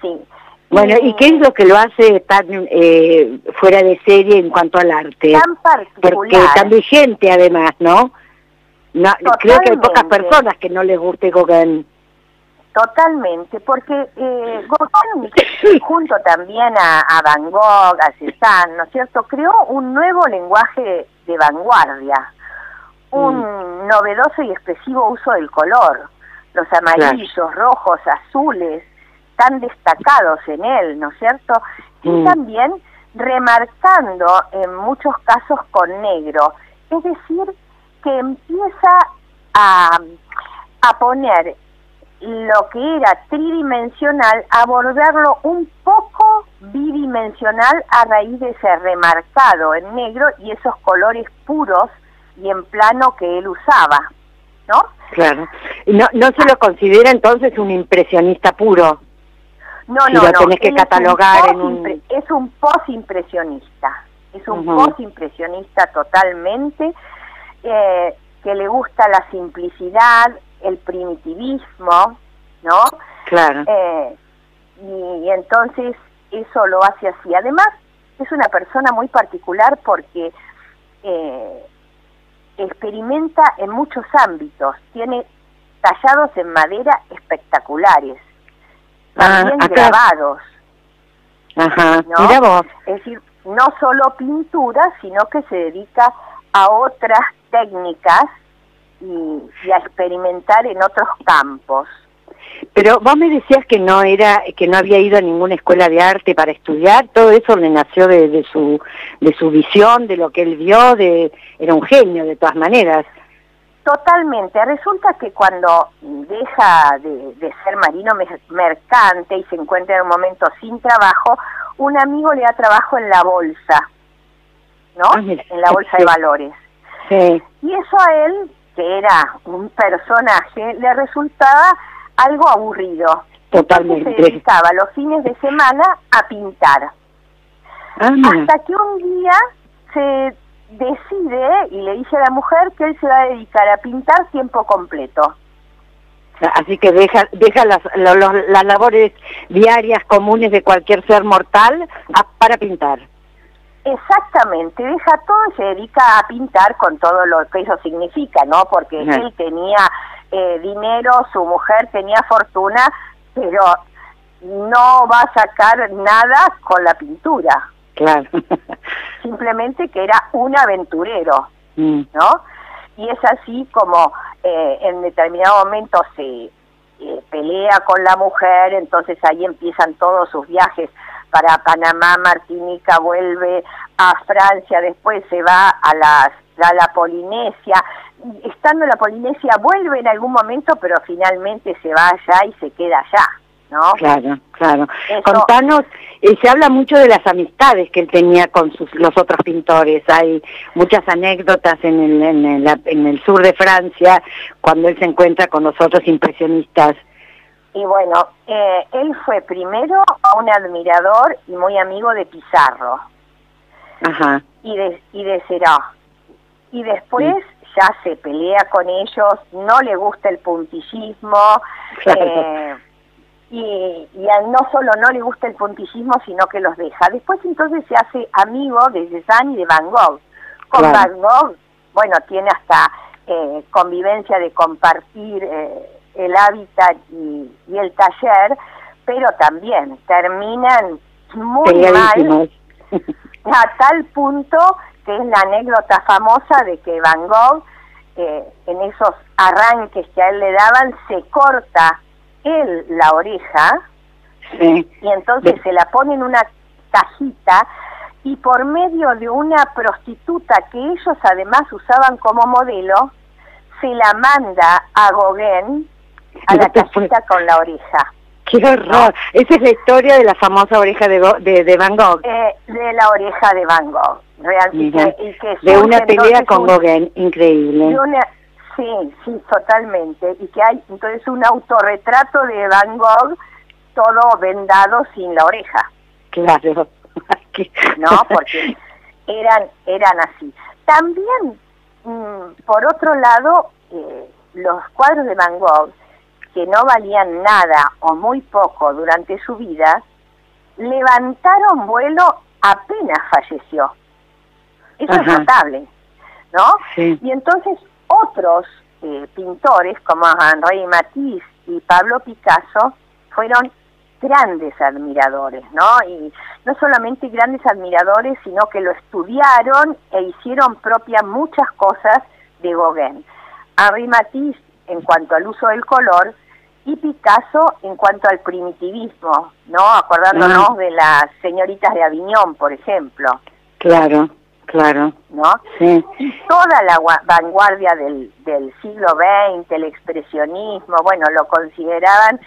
sí. Bueno, ¿y qué es lo que lo hace tan eh, fuera de serie en cuanto al arte? Tan Porque particular. tan vigente además, ¿no? No, creo que hay pocas personas que no les guste Gauguin. Totalmente, porque eh, Gauguin, junto también a, a Van Gogh, a Cézanne, ¿no es cierto?, creó un nuevo lenguaje de vanguardia, un novedoso y expresivo uso del color, los amarillos, rojos, azules, tan destacados en él, ¿no es cierto? Y Mm. también remarcando en muchos casos con negro, es decir, que empieza a, a poner lo que era tridimensional, abordarlo un poco bidimensional a raíz de ese remarcado en negro y esos colores puros y en plano que él usaba, ¿no? Claro. No, no se lo considera entonces un impresionista puro. No, Si no, lo no. tenés que él es un catalogar en un- Es un post-impresionista. Es un Ujú. post-impresionista totalmente, eh, que le gusta la simplicidad, el primitivismo, ¿no? Claro. Eh, y, y entonces eso lo hace así. Además, es una persona muy particular porque eh, experimenta en muchos ámbitos. Tiene tallados en madera espectaculares, Ah, también grabados. Ajá. ¿no? Mira vos. Es decir, no solo pintura, sino que se dedica a otras técnicas y, y a experimentar en otros campos. Pero vos me decías que no era, que no había ido a ninguna escuela de arte para estudiar. Todo eso le nació de, de su, de su visión, de lo que él vio. De, era un genio de todas maneras. Totalmente. Resulta que cuando deja de, de ser marino mer- mercante y se encuentra en un momento sin trabajo, un amigo le da trabajo en la bolsa, ¿no? Ah. En la bolsa de valores. Sí. Y eso a él, que era un personaje, le resultaba algo aburrido. Totalmente. Entonces se dedicaba los fines de semana a pintar. Ah. Hasta que un día se decide y le dice a la mujer que él se va a dedicar a pintar tiempo completo. Así que deja, deja las, las labores diarias comunes de cualquier ser mortal a- para pintar. Exactamente, deja todo y se dedica a pintar con todo lo que eso significa, ¿no? Porque él tenía eh, dinero, su mujer tenía fortuna, pero no va a sacar nada con la pintura, Claro. simplemente que era un aventurero. Mm. ¿no? Y es así como eh, en determinado momento se eh, pelea con la mujer, entonces ahí empiezan todos sus viajes para Panamá, Martinica, vuelve a Francia, después se va a, las, a la Polinesia, estando en la Polinesia vuelve en algún momento, pero finalmente se va allá y se queda allá, ¿no? Claro, claro. Eso- Contanos, eh, se habla mucho de las amistades que él tenía con sus, los otros pintores. Hay muchas anécdotas en el, en, el, en el sur de Francia cuando él se encuentra con los otros impresionistas. Y bueno, eh, él fue primero un admirador y muy amigo de Pizarro. Ajá. y de, y de Será. Y después ya se pelea con ellos, no le gusta el puntillismo, Claro. eh, y, y a- no solo no le gusta el puntillismo, sino que los deja. Después entonces se hace amigo de Cézanne y de Van Gogh. Con Claro. Van Gogh, bueno, tiene hasta eh, convivencia de compartir eh, el hábitat y, y el taller, pero también terminan muy mal a tal punto que es la anécdota famosa de que Van Gogh eh, en esos arranques que a él le daban se corta él la oreja Sí. y entonces se la pone en una cajita y por medio de una prostituta que ellos además usaban como modelo se la manda a Gauguin a la cajita con la oreja ¡Qué horror! Esa es la historia de la famosa oreja de, Go- de, de Van Gogh. eh, de la oreja de Van Gogh real, y que- de una pelea con un- Gauguin, increíble. Una- sí, sí, totalmente. Y que hay entonces un autorretrato de Van Gogh todo vendado sin la oreja, Claro. ¿no? Porque eran, eran así. También, mm, por otro lado, eh, los cuadros de Van Gogh, que no valían nada o muy poco durante su vida, levantaron vuelo apenas falleció. Eso es notable, ¿no? Sí. Y entonces otros eh, pintores como Henri Matisse y Pablo Picasso fueron grandes admiradores, ¿no? Y no solamente grandes admiradores, sino que lo estudiaron e hicieron propia muchas cosas de Gauguin. Henri Matisse en cuanto al uso del color y Picasso en cuanto al primitivismo, ¿no? Acordándonos Ah. de las señoritas de Aviñón, por ejemplo, Claro, claro. ¿no? Sí. Y toda la gua- vanguardia del, del siglo XX, el expresionismo, bueno, lo consideraban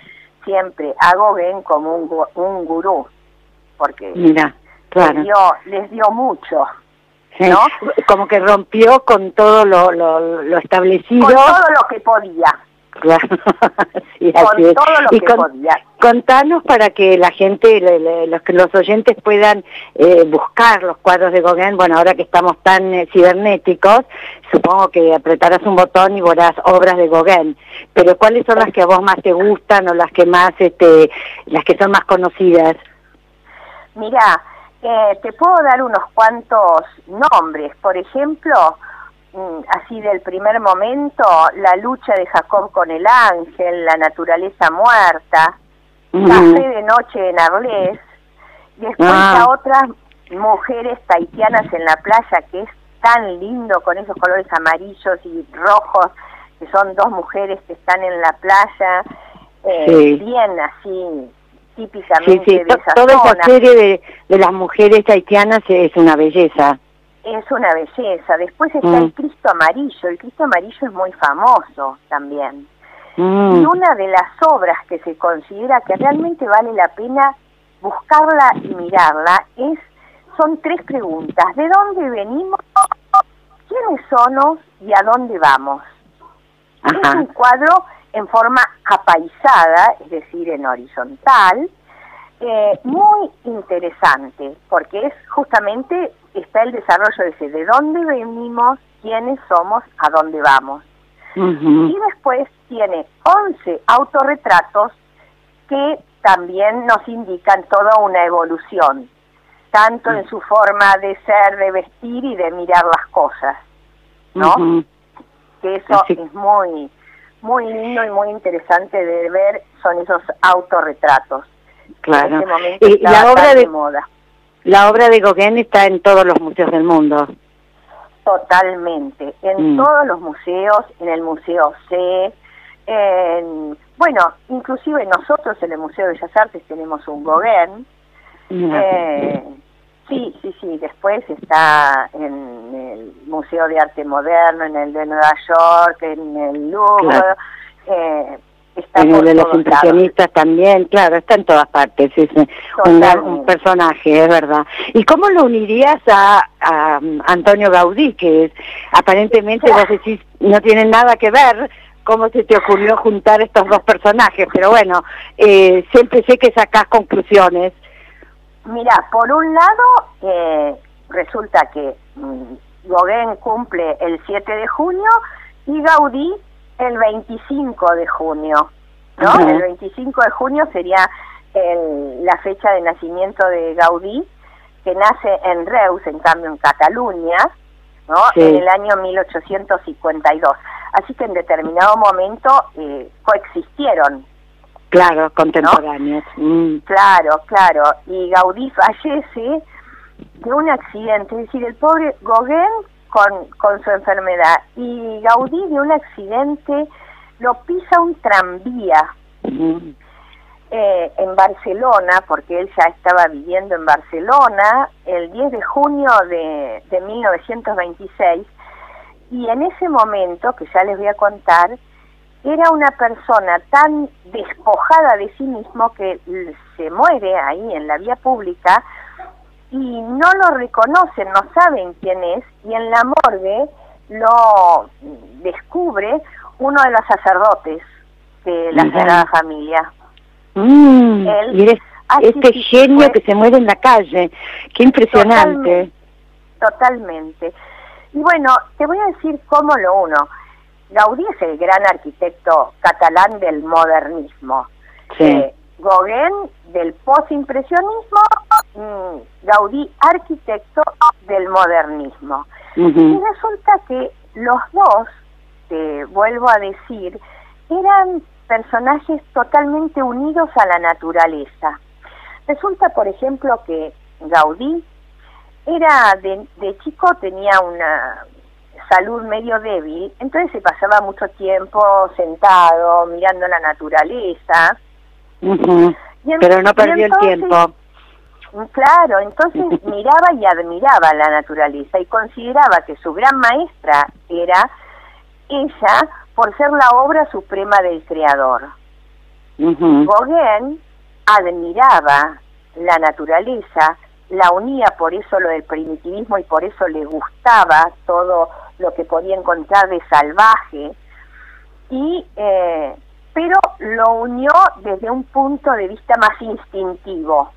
siempre a Gauguin como un, un gurú, porque Mira, claro. les, dio, les dio mucho, Sí. ¿no? Como que rompió con todo lo, lo, lo establecido. con todo lo que podía, Claro. Sí, con así es. todo lo Y que con- podía. Contanos para que la gente, le- le- los, los oyentes puedan eh, buscar los cuadros de Gauguin. Bueno, ahora que estamos tan eh, cibernéticos, supongo que apretarás un botón y verás obras de Gauguin. Pero ¿cuáles son las que a vos más te gustan o las que más, este, las que son más conocidas? Mira, eh, te puedo dar unos cuantos nombres. Por ejemplo, así del primer momento, la lucha de Jacob con el ángel, la naturaleza muerta. Café de noche en Arles, después Ah. a otras mujeres taitianas en la playa, que es tan lindo con esos colores amarillos y rojos, que son dos mujeres que están en la playa, eh, Sí. bien así, Sí, típicamente sí, de esa toda esa serie de, de las mujeres haitianas es una belleza. Es una belleza. Después está Mm. el Cristo Amarillo. El Cristo Amarillo es muy famoso también. Mm. Y una de las obras que se considera que realmente vale la pena buscarla y mirarla es son tres preguntas. ¿De dónde venimos? ¿Quiénes somos? ¿Y a dónde vamos? Es un cuadro en forma apaisada, es decir, en horizontal, eh, muy interesante, porque es justamente está el desarrollo de ese de dónde venimos, quiénes somos, a dónde vamos. Y después tiene 11 autorretratos que también nos indican toda una evolución, tanto en su forma de ser, de vestir y de mirar las cosas, ¿no? Que eso Así- es muy, muy lindo y muy interesante de ver, son esos autorretratos. Claro. En este momento Y está la obra de moda. La obra de Gauguin está en todos los museos del mundo. Totalmente, en Mm. todos los museos, en el Museo C, en, bueno, inclusive nosotros en el Museo de Bellas Artes tenemos un Gauguin, eh, sí, sí, sí, después está en el Museo de Arte Moderno, en el de Nueva York, en el Louvre, Claro. eh, está En el de los lados. impresionistas también, claro, está en todas partes, es eh, un, personaje, es verdad. ¿Y cómo lo unirías a, a, um, Antonio Gaudí, que es, aparentemente vos decís no tienen nada que ver? ¿Cómo se te ocurrió juntar estos dos personajes? Pero bueno, eh, siempre sé que sacás conclusiones. Mira, por un lado, eh, resulta que mm, Gauguin cumple el 7 de junio y Gaudí el 25 de junio, ¿no? El 25 de junio sería el- la fecha de nacimiento de Gaudí, que nace en Reus, en cambio en Cataluña, ¿no? Sí. En el año 1852. Así que en determinado momento eh, coexistieron Claro, contemporáneos. Mm. Claro, claro. Y Gaudí fallece de un accidente, es decir, el pobre Gauguin con, su enfermedad. Y Gaudí de un accidente lo pisa un tranvía eh, en Barcelona, porque él ya estaba viviendo en Barcelona, el 10 de junio de, de 1926, y en ese momento, que ya les voy a contar, era una persona tan despojada de sí mismo que se muere ahí en la vía pública y no lo reconocen, no saben quién es, y en la morgue lo descubre uno de los sacerdotes de la Mira. Sagrada Familia. Mm, Él- y sí, este genio fue- que se muere en la calle. Qué impresionante. Totalmente. Y bueno, te voy a decir cómo lo uno. Gaudí es el gran arquitecto catalán del modernismo. Sí. Eh, Gauguin del postimpresionismo, Gaudí arquitecto del modernismo. Y resulta que los dos este, vuelvo a decir, eran personajes totalmente unidos a la naturaleza. Resulta, por ejemplo, que Gaudí era de, de chico tenía una salud medio débil, entonces se pasaba mucho tiempo sentado mirando la naturaleza. En- Pero no perdió el tiempo. Claro, entonces miraba y admiraba la naturaleza y consideraba que su gran maestra era ella por ser la obra suprema del creador. Ujú. Gauguin admiraba la naturaleza, la unía por eso lo del primitivismo y por eso le gustaba todo lo que podía encontrar de salvaje, y eh, pero lo unió desde un punto de vista más instintivo,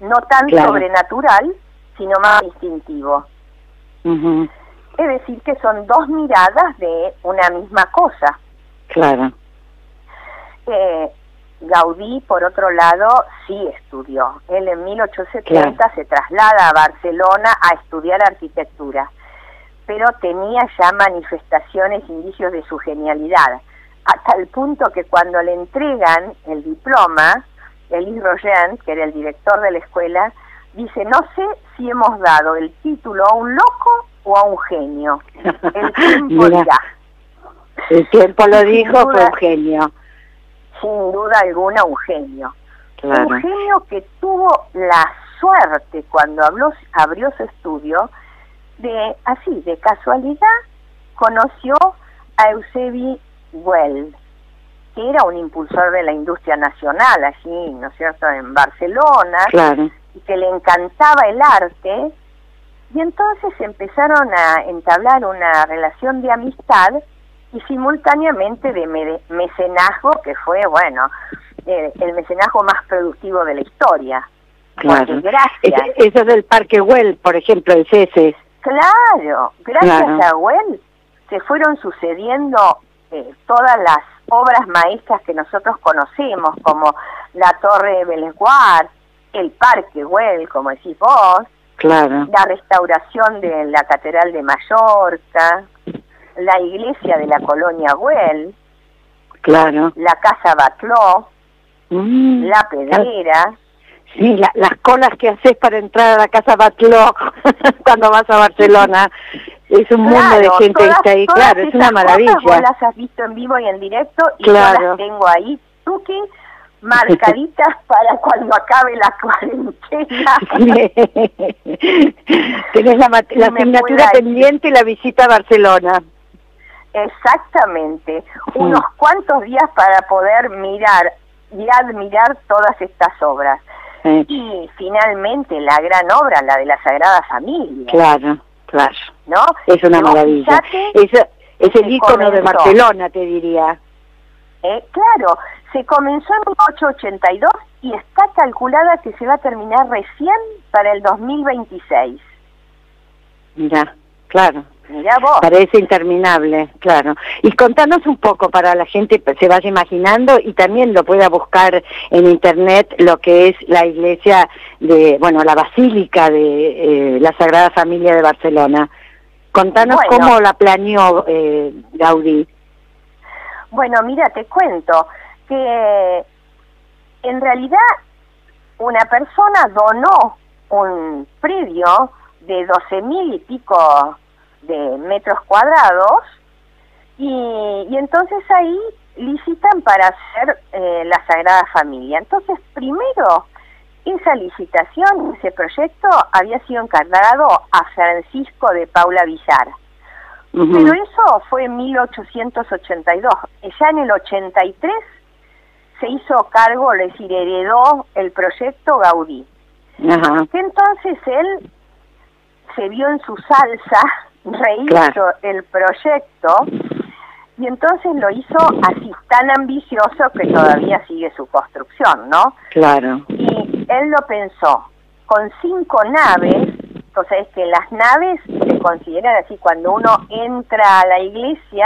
no tan Claro. sobrenatural, sino más instintivo. Ujú. Es decir, que son dos miradas de una misma cosa. Claro. Eh, Gaudí, por otro lado, sí estudió. Él en 1870 se traslada a Barcelona a estudiar arquitectura, pero tenía ya manifestaciones, indicios de su genialidad, hasta el punto que cuando le entregan el diploma, Elis Rogen, que era el director de la escuela, dice, no sé si hemos dado el título a un loco o a un genio. El tiempo Mira. dirá. El tiempo lo dijo, fue duda. un genio. sin duda alguna un genio. Claro. Un genio que tuvo la suerte cuando habló, abrió su estudio de, así, de casualidad, conoció a Eusebi Well, que era un impulsor de la industria nacional allí, ¿no es cierto?, en Barcelona, Claro. y que le encantaba el arte, y entonces empezaron a entablar una relación de amistad y simultáneamente de me- mecenazgo, que fue, bueno, eh, el mecenazgo más productivo de la historia. Claro. Gracias, Es- Eso del Parque Güell, por ejemplo, el CESES. claro, gracias Claro. a Well se fueron sucediendo eh, todas las obras maestras que nosotros conocemos, como la Torre de Belesguard, el Parque Well, como decís vos, Claro. la restauración de la Catedral de Mallorca, la iglesia de la colonia Güell, Claro. la Casa Batló, Mm. la Pedrera, Sí, la- las colas que haces para entrar a la Casa Batló cuando vas a Barcelona. Es un mundo de gente que está ahí, claro, es una maravilla. Vos las has visto en vivo y en directo y Claro. yo las tengo ahí, tuki, marcaditas para cuando acabe la cuarentena. Tienes la, la asignatura pendiente y la visita a Barcelona. Exactamente, unos cuantos días para poder mirar y admirar todas estas obras. Sí. Y finalmente la gran obra, la de la Sagrada Familia, Claro, claro. ¿No? Es una maravilla. Es, el se ícono de. Barcelona, te diría. Eh, claro, se comenzó en 1882 y está calculada que se va a terminar recién para el 2026. Mira, claro. Mirá vos. Parece interminable, claro. Y contanos un poco para la gente se vaya imaginando y también lo pueda buscar en internet lo que es la iglesia de, bueno, la basílica de eh, la Sagrada Familia de Barcelona. Contanos Bueno. cómo la planeó eh, Gaudí. Bueno, mira, te cuento que en realidad una persona donó un predio de 12 mil y pico de metros cuadrados y, y entonces ahí licitan para hacer eh, la Sagrada Familia. Entonces, primero, esa licitación, ese proyecto había sido encargado a Francisco de Paula Villar. Pero eso fue en 1882. Ya en el 83 se hizo cargo, es decir, heredó el proyecto Gaudí. Entonces él se vio en su salsa, rehizo Claro. el proyecto y entonces lo hizo así tan ambicioso que todavía sigue su construcción, ¿no? Claro. Y él lo pensó con cinco naves, o sea, es que las naves se consideran así, cuando uno entra a la iglesia,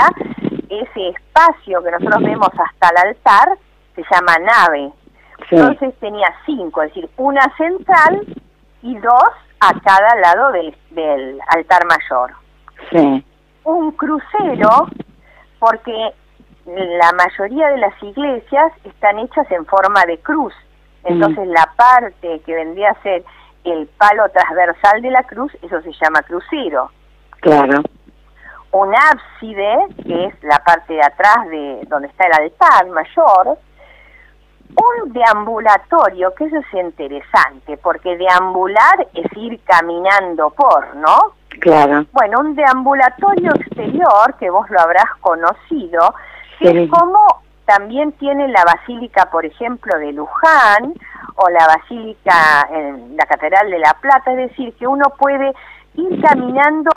ese espacio que nosotros vemos hasta el altar se llama nave. Sí. Entonces tenía cinco, es decir, una central y dos a cada lado del, del altar mayor. Sí. Un crucero porque la mayoría de las iglesias están hechas en forma de cruz. Entonces la parte que vendría a ser el palo transversal de la cruz, eso se llama crucero. Claro. Un ábside, que es la parte de atrás de donde está el altar mayor, un deambulatorio, que eso es interesante, porque deambular es ir caminando por, ¿no? Claro. Bueno, un deambulatorio exterior, que vos lo habrás conocido, que Sí. es como también tiene la basílica, por ejemplo, de Luján, o la basílica en la Catedral de La Plata, es decir, que uno puede ir caminando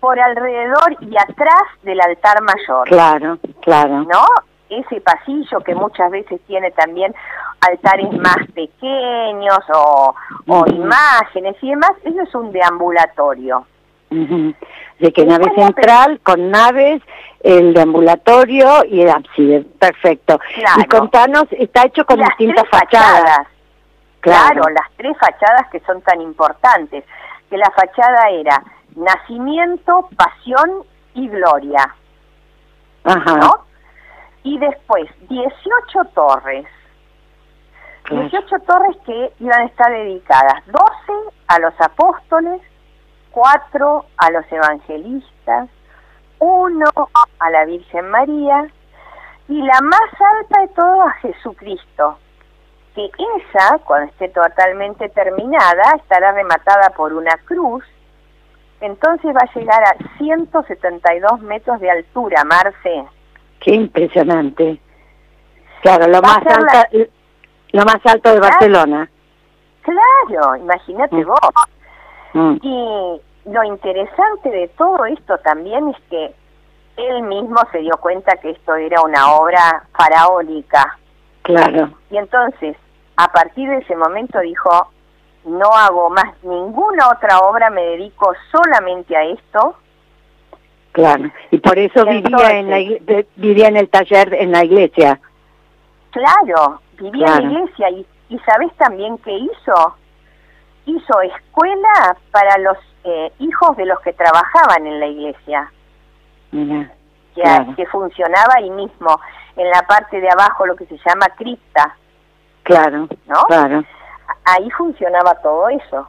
por alrededor y atrás del altar mayor. Claro, claro. ¿no? Ese pasillo que muchas veces tiene también altares más pequeños o, o imágenes y demás, eso es un deambulatorio. De que ¿Y nave central con naves, el deambulatorio y el ábside. Perfecto. Claro. Y contanos, está hecho con Las distintas fachadas. fachadas. Claro. Claro, las tres fachadas que son tan importantes, que la fachada era nacimiento, pasión y gloria, Ajá. ¿no? Y después 18 torres. Claro. 18 torres que iban a estar dedicadas, 12 a los apóstoles, 4 a los evangelistas, 1 a la Virgen María y la más alta de todas a Jesucristo, que esa, cuando esté totalmente terminada, estará rematada por una cruz, entonces va a llegar a 172 metros de altura, Marce. Qué impresionante. Claro, lo Va más la- alta, lo más alto de Claro. Barcelona. Claro, imagínate Mm. vos. Mm. Y lo interesante de todo esto también es que él mismo se dio cuenta que esto era una obra faraónica. Claro. Y entonces, a partir de ese momento dijo, no hago más ninguna otra obra, me dedico solamente a esto. Claro. Y por eso Y vivía en la vivía en el taller en la iglesia. Claro, vivía en la iglesia y, y ¿sabés también qué hizo? Hizo escuela para los eh, hijos de los que trabajaban en la iglesia. Mira. que, Claro. que funcionaba ahí mismo, en la parte de abajo lo que se llama cripta, Claro. ¿no? Claro. Ahí funcionaba todo eso.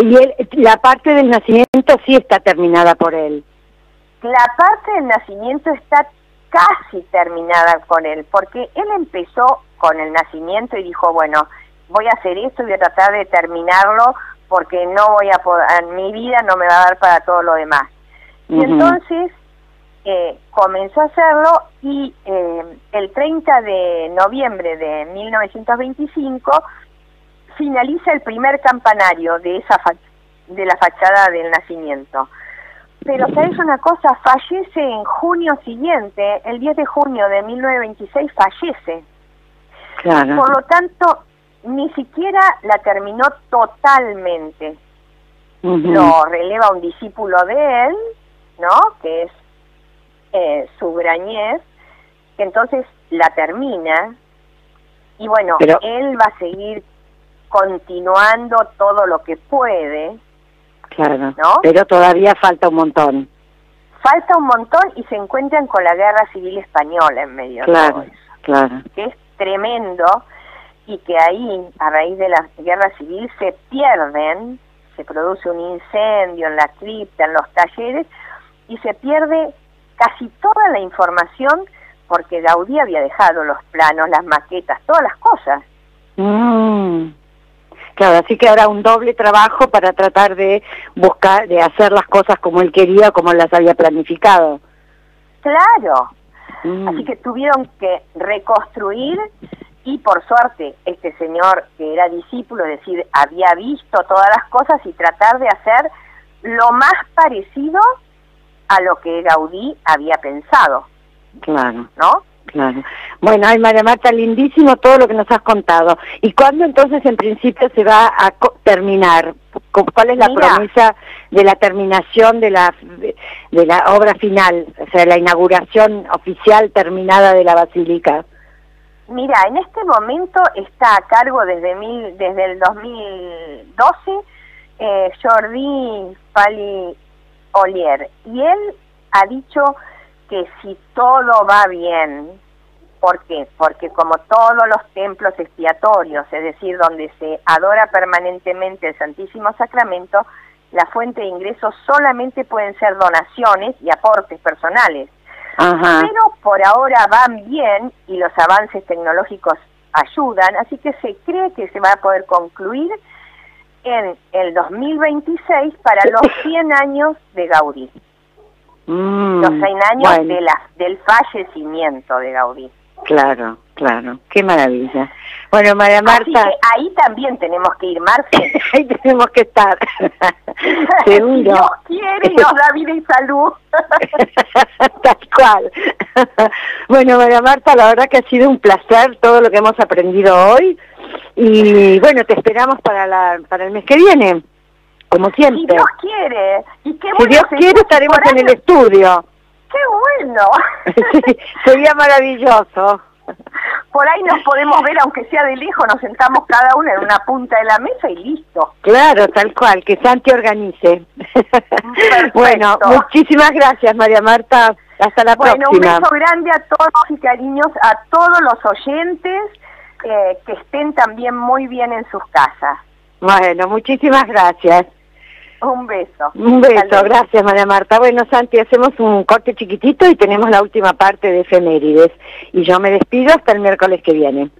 Y él, la parte del nacimiento sí está terminada por él. La parte del nacimiento está casi terminada con él, porque él empezó con el nacimiento y dijo, bueno, voy a hacer esto y voy a tratar de terminarlo porque no voy a poder, mi vida no me va a dar para todo lo demás. Y entonces eh, comenzó a hacerlo y eh, el 30 de noviembre de 1925 finaliza el primer campanario de esa fa- de la fachada del nacimiento. Pero sabes una cosa, fallece en junio siguiente, el 10 de junio de 1926 fallece. Claro. Por lo tanto, ni siquiera la terminó totalmente. Lo releva un discípulo de él, ¿no? Que es eh, Subrañez, que entonces la termina. Y bueno, Pero- él va a seguir continuando todo lo que puede. Claro. ¿No? Pero todavía falta un montón. Falta un montón y se encuentran con la guerra civil española en medio de todo Claro. eso. Claro. que es tremendo y que ahí, a raíz de la guerra civil, se pierden, se produce un incendio en la cripta, en los talleres, y se pierde casi toda la información porque Gaudí había dejado los planos, las maquetas, todas las cosas. Mm. Claro, así que ahora un doble trabajo para tratar de buscar, de hacer las cosas como él quería, como las había planificado. Claro. Mm. Así que tuvieron que reconstruir y por suerte este señor que era discípulo, es decir, había visto todas las cosas y tratar de hacer lo más parecido a lo que Gaudí había pensado, Claro, ¿no? claro. Bueno, ay María Marta, lindísimo todo lo que nos has contado. ¿Y cuándo entonces en principio se va a co- terminar? ¿Cu- ¿Cuál es la Mira. promesa de la terminación de la de la obra final, o sea, la inauguración oficial terminada de la basílica? Mira, en este momento está a cargo desde mil, desde el 2012 eh, Jordi Pali Olier y él ha dicho que si todo va bien, ¿por qué? Porque como todos los templos expiatorios, es decir, donde se adora permanentemente el Santísimo Sacramento, la fuente de ingresos solamente pueden ser donaciones y aportes personales. Pero por ahora van bien y los avances tecnológicos ayudan, así que se cree que se va a poder concluir en el 2026 para los 100 años de Gaudí. Mm, los 100 años de la, del fallecimiento de Gaudí. Claro, claro, qué maravilla. Bueno, María Marta. Ahí también tenemos que ir, Marce. ahí tenemos que estar. Seguro. si Dios quiere, nos da vida y salud. Tal cual. bueno, María Marta, la verdad que ha sido un placer todo lo que hemos aprendido hoy. Y bueno, te esperamos para, la, para el mes que viene, como siempre. Si Dios quiere. Y qué si Dios quiere, estaremos en el estudio. ¡Qué bueno! sí, sería maravilloso. Por ahí nos podemos ver, aunque sea de lejos, nos sentamos cada uno en una punta de la mesa y listo. Claro, tal cual, que Santi organice. bueno, muchísimas gracias, María Marta. Hasta la próxima. Bueno, un beso grande a todos y cariños a todos los oyentes eh, que estén también muy bien en sus casas. Bueno, muchísimas gracias. Un beso. Un beso, gracias María Marta. Bueno, Santi, hacemos un corte chiquitito y tenemos la última parte de efemérides. Y yo me despido hasta el miércoles que viene.